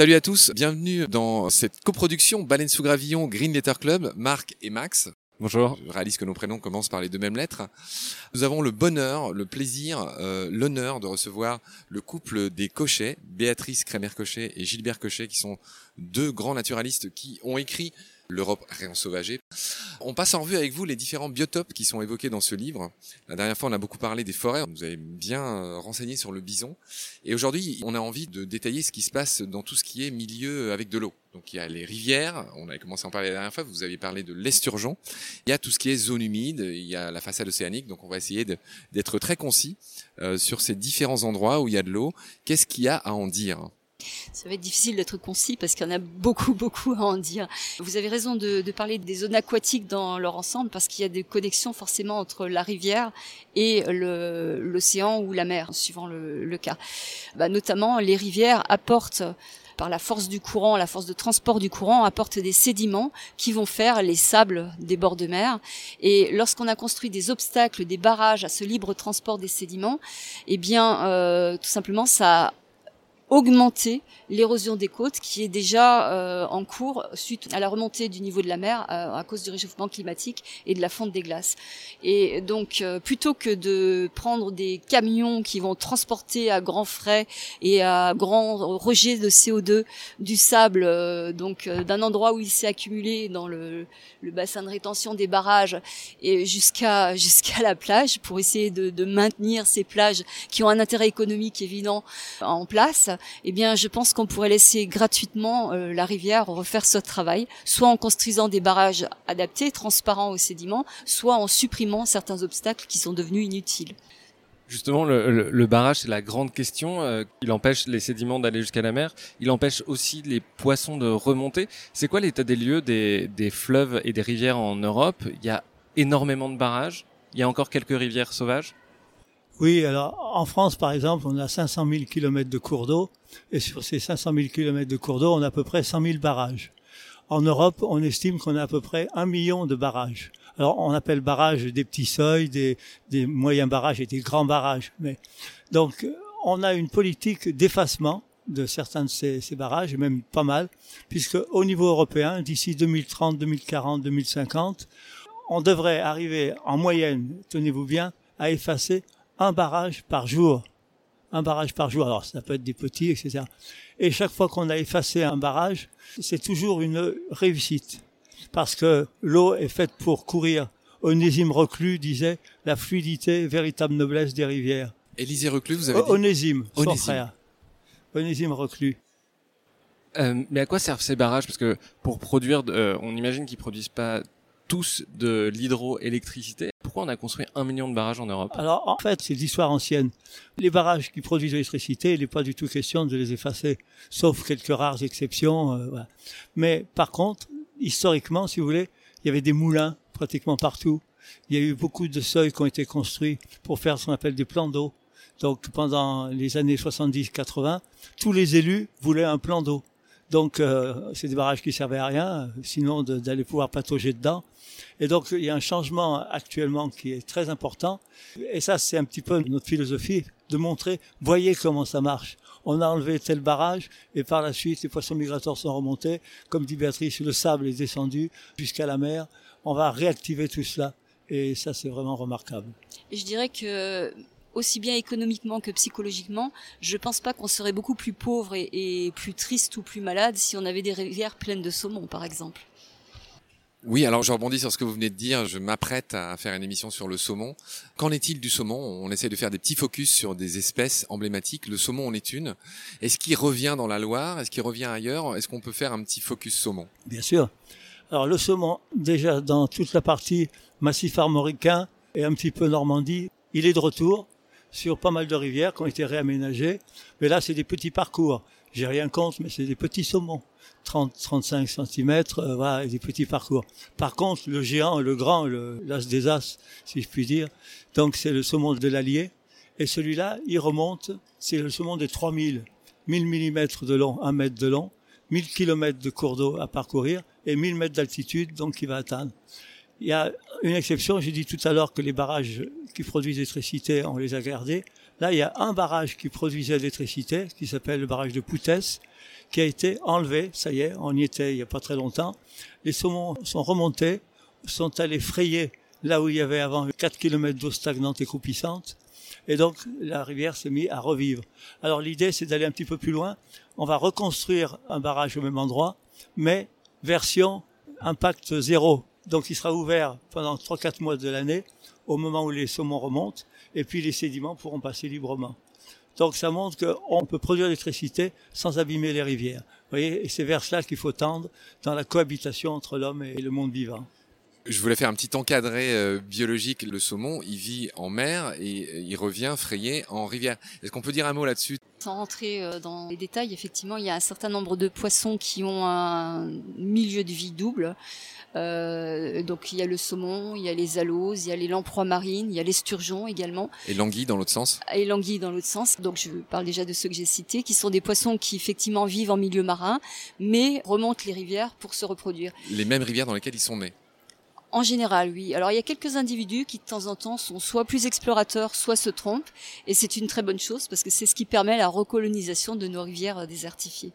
Salut à tous, bienvenue dans cette coproduction Baleine sous Gravillon Green Letter Club, Marc et Max. Bonjour. Je réalise que nos prénoms commencent par les deux mêmes lettres. Nous avons le bonheur, le plaisir, euh, l'honneur de recevoir le couple des Cochets, Béatrice Crémer-Cochet et Gilbert Cochet, qui sont deux grands naturalistes qui ont écrit l'Europe réensauvagée. On passe en revue avec vous les différents biotopes qui sont évoqués dans ce livre. La dernière fois, on a beaucoup parlé des forêts. Vous avez bien euh, renseigné sur le bison. Et aujourd'hui, on a envie de détailler ce qui se passe dans tout ce qui est milieu avec de l'eau. Donc il y a les rivières, on avait commencé à en parler la dernière fois, vous aviez parlé de l'esturgeon. Il y a tout ce qui est zone humide, il y a la façade océanique, donc on va essayer d'être très concis euh, sur ces différents endroits où il y a de l'eau. Qu'est-ce qu'il y a à en dire? Ça va être difficile d'être concis parce qu'il y en a beaucoup, beaucoup à en dire. Vous avez raison de, de parler des zones aquatiques dans leur ensemble parce qu'il y a des connexions forcément entre la rivière et l'océan ou la mer, suivant le, le cas. Bah, notamment, les rivières apportent par la force du courant, la force de transport du courant, apportent des sédiments qui vont faire les sables des bords de mer. Et lorsqu'on a construit des obstacles, des barrages à ce libre transport des sédiments, eh bien, euh, tout simplement, ça augmenter l'érosion des côtes qui est déjà euh, en cours suite à la remontée du niveau de la mer euh, à cause du réchauffement climatique et de la fonte des glaces. Et donc euh, plutôt que de prendre des camions qui vont transporter à grands frais et à grand rejet de CO2 du sable donc d'un endroit où il s'est accumulé dans le, le, bassin de rétention des barrages et jusqu'à jusqu'à la plage pour essayer de, de maintenir ces plages qui ont un intérêt économique évident en place, eh bien, je pense qu'on pourrait laisser gratuitement euh, la rivière refaire ce travail, soit en construisant des barrages adaptés, transparents aux sédiments, soit en supprimant certains obstacles qui sont devenus inutiles. Justement, le, barrage, c'est la grande question. Euh, il empêche les sédiments d'aller jusqu'à la mer. Il empêche aussi les poissons de remonter. C'est quoi l'état des lieux des, des fleuves et des rivières en Europe? Il y a énormément de barrages. Il y a encore quelques rivières sauvages? Oui, alors en France, par exemple, on a 500 000 kilomètres de cours d'eau, et sur ces 500 000 kilomètres de cours d'eau, on a à peu près 100 000 barrages. En Europe, on estime qu'on a à peu près un million de barrages. Alors, on appelle barrages des petits seuils, des, des moyens barrages et des grands barrages. Mais donc, on a une politique d'effacement de certains de ces, ces, barrages, et même pas mal, puisque au niveau européen, d'ici 2030, 2040, 2050, on devrait arriver en moyenne, tenez-vous bien, à effacer un barrage par jour. Un barrage par jour. Alors, ça peut être des petits, etc. Et chaque fois qu'on a effacé un barrage, c'est toujours une réussite. Parce que l'eau est faite pour courir. Onésime Reclus disait la fluidité, véritable noblesse des rivières. Élisée Reclus, vous avez dit Onésime, son frère. Onésime Reclus. Euh, mais à quoi servent ces barrages? Parce que pour produire, euh, on imagine qu'ils produisent pas tous de l'hydroélectricité. Pourquoi on a construit un million de barrages en Europe? Alors en fait, c'est l'histoire ancienne. Les barrages qui produisent l'électricité, il n'est pas du tout question de les effacer, sauf quelques rares exceptions. Euh, Mais par contre, historiquement, si vous voulez, il y avait des moulins pratiquement partout. Il y a eu beaucoup de seuils qui ont été construits pour faire ce qu'on appelle des plans d'eau. Donc pendant les années 70-80, tous les élus voulaient un plan d'eau. Donc euh, c'est des barrages qui servaient à rien, sinon d'aller pouvoir patauger dedans. Et donc il y a un changement actuellement qui est très important. Et ça c'est un petit peu notre philosophie de montrer, voyez comment ça marche. On a enlevé tel barrage et par la suite les poissons migrateurs sont remontés. Comme dit Béatrice, le sable est descendu jusqu'à la mer. On va réactiver tout cela. Et ça, c'est vraiment remarquable. Je dirais que aussi bien économiquement que psychologiquement, je pense pas qu'on serait beaucoup plus pauvre et, plus triste ou plus malade si on avait des rivières pleines de saumon, par exemple. Oui, alors je rebondis sur ce que vous venez de dire. Je m'apprête à faire une émission sur le saumon. Qu'en est-il du saumon? On essaie de faire des petits focus sur des espèces emblématiques. Le saumon en est une. Est-ce qu'il revient dans la Loire? Est-ce qu'il revient ailleurs? Est-ce qu'on peut faire un petit focus saumon? Bien sûr. Alors le saumon, déjà dans toute la partie massif armoricain et un petit peu Normandie, il est de retour sur pas mal de rivières qui ont été réaménagées. Mais là, c'est des petits parcours. J'ai rien contre, mais c'est des petits saumons. 30, 35 cm, euh, voilà, des petits parcours. Par contre, le géant, le grand, l'as des as, si je puis dire, donc c'est le saumon de l'Allier. Et celui-là, il remonte, c'est le saumon des 3000, 1000 mm de long, 1 mètre de long, 1000 km de cours d'eau à parcourir et 1000 mètres d'altitude, donc il va atteindre. Il y a une exception, j'ai dit tout à l'heure que les barrages qui produisent l'électricité, on les a gardés. Là, il y a un barrage qui produisait l'électricité, qui s'appelle le barrage de Poutès, qui a été enlevé. Ça y est, on y était il n'y a pas très longtemps. Les saumons sont remontés, sont allés frayer là où il y avait avant 4 km d'eau stagnante et croupissante. Et donc, la rivière s'est mise à revivre. Alors, l'idée, c'est d'aller un petit peu plus loin. On va reconstruire un barrage au même endroit, mais version impact zéro. Donc, il sera ouvert pendant 3-4 mois de l'année, au moment où les saumons remontent, et puis les sédiments pourront passer librement. Donc, ça montre qu'on peut produire l'électricité sans abîmer les rivières. Vous voyez, et c'est vers cela qu'il faut tendre dans la cohabitation entre l'homme et le monde vivant. Je voulais faire un petit encadré euh, biologique. Le saumon, il vit en mer et il revient frayer en rivière. Est-ce qu'on peut dire un mot là-dessus? Sans rentrer euh, dans les détails, effectivement, il y a un certain nombre de poissons qui ont un milieu de vie double. Euh, donc il y a le saumon, il y a les aloses, il y a les lamproies marines, il y a les sturgeons également. Et l'anguille dans l'autre sens? Et l'anguille dans l'autre sens. Donc je parle déjà de ceux que j'ai cités, qui sont des poissons qui effectivement vivent en milieu marin, mais remontent les rivières pour se reproduire. Les mêmes rivières dans lesquelles ils sont nés? En général, oui. Alors il y a quelques individus qui de temps en temps sont soit plus explorateurs, soit se trompent, et c'est une très bonne chose parce que c'est ce qui permet la recolonisation de nos rivières désertifiées.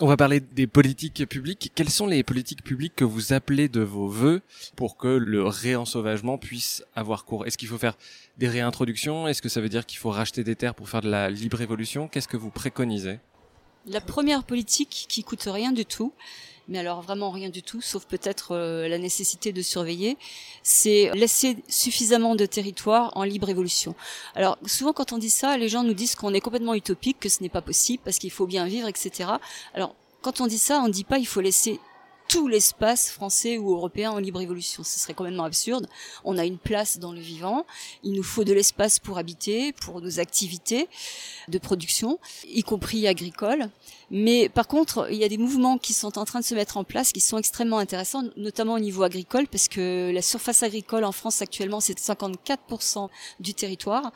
On va parler des politiques publiques. Quelles sont les politiques publiques que vous appelez de vos voeux pour que le réensauvagement puisse avoir cours? Est-ce qu'il faut faire des réintroductions? Est-ce que ça veut dire qu'il faut racheter des terres pour faire de la libre évolution Qu'est-ce que vous préconisez? La première politique qui coûte rien du tout, mais alors vraiment rien du tout, sauf peut-être euh, la nécessité de surveiller, c'est laisser suffisamment de territoire en libre évolution. Alors souvent quand on dit ça, les gens nous disent qu'on est complètement utopique, que ce n'est pas possible parce qu'il faut bien vivre, etc. Alors quand on dit ça, on ne dit pas il faut laisser tout l'espace français ou européen en libre évolution. Ce serait complètement absurde. On a une place dans le vivant. Il nous faut de l'espace pour habiter, pour nos activités de production, y compris agricoles. Mais par contre, il y a des mouvements qui sont en train de se mettre en place qui sont extrêmement intéressants, notamment au niveau agricole, parce que la surface agricole en France actuellement, c'est 54% du territoire.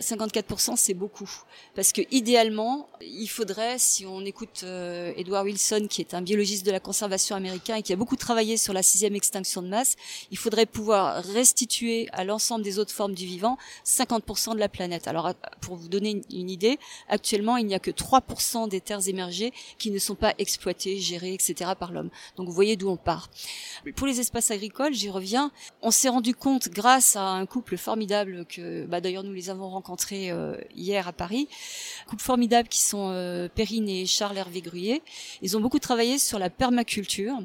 54%, c'est beaucoup. Parce que idéalement, il faudrait, si on écoute euh, Edward Wilson, qui est un biologiste de la conservation américain et qui a beaucoup travaillé sur la sixième extinction de masse, il faudrait pouvoir restituer à l'ensemble des autres formes du vivant 50% de la planète. Alors, pour vous donner une idée, actuellement, il n'y a que 3% des terres émergées qui ne sont pas exploités, gérés, etc. par l'homme. Donc vous voyez d'où on part. Pour les espaces agricoles, j'y reviens. On s'est rendu compte grâce à un couple formidable que, bah, d'ailleurs nous les avons rencontrés euh, hier à Paris, couple formidable qui sont euh, Perrine et Charles Hervé Gruyé. Ils ont beaucoup travaillé sur la permaculture.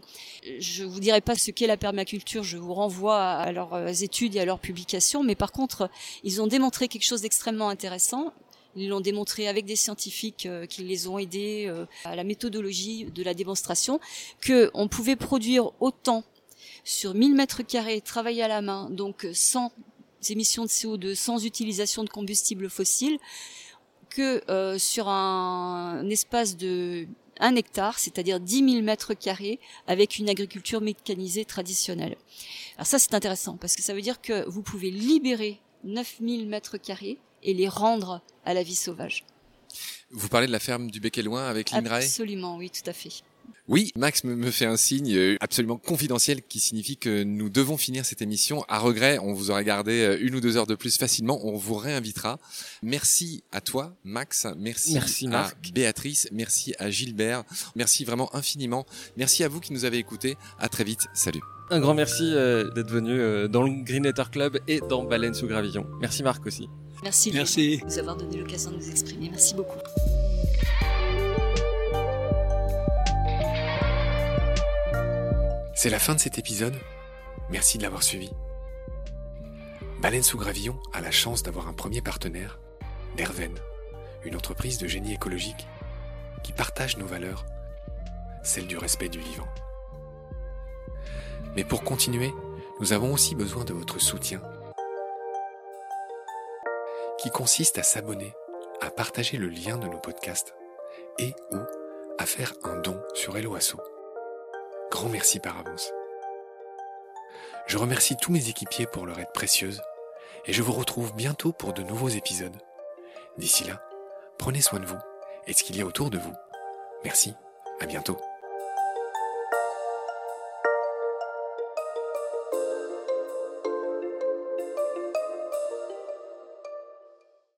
Je vous dirai pas ce qu'est la permaculture, je vous renvoie à leurs euh, études et à leurs publications, mais par contre, ils ont démontré quelque chose d'extrêmement intéressant ils l'ont démontré avec des scientifiques euh, qui les ont aidés euh, à la méthodologie de la démonstration, que on pouvait produire autant sur 1000 mètres carrés, travailler à la main, donc sans émissions de CO2, sans utilisation de combustibles fossiles, que euh, sur un, espace de 1 hectare, c'est-à-dire 10 000 mètres carrés, avec une agriculture mécanisée traditionnelle. Alors ça, c'est intéressant, parce que ça veut dire que vous pouvez libérer 9000 mètres carrés et les rendre à la vie sauvage. Vous parlez de la ferme du Bec et Loin avec l'INRAE Absolument, oui, tout à fait. Oui, Max me fait un signe euh, absolument confidentiel qui signifie que nous devons finir cette émission. À regret, on vous aurait gardé euh, une ou deux heures de plus facilement. On vous réinvitera. Merci à toi, Max. Merci, merci à Béatrice. Merci à Gilbert. Merci vraiment infiniment. Merci à vous qui nous avez écoutés. À très vite. Salut. Un grand merci euh, d'être venu dans le Green Club et dans Baleine sous Gravillon. Merci Marc aussi. Merci, Merci. de nous avoir donné l'occasion de nous exprimer. Merci beaucoup. C'est la fin de cet épisode. Merci de l'avoir suivi. Baleine sous gravillon a la chance d'avoir un premier partenaire, Derven, une entreprise de génie écologique qui partage nos valeurs, celle du respect du vivant. Mais pour continuer, nous avons aussi besoin de votre soutien qui consiste à s'abonner, à partager le lien de nos podcasts et ou à faire un don sur Helloasso. Grand merci par avance. Je remercie tous mes équipiers pour leur aide précieuse et je vous retrouve bientôt pour de nouveaux épisodes. D'ici là, prenez soin de vous et de ce qu'il y a autour de vous. Merci, à bientôt.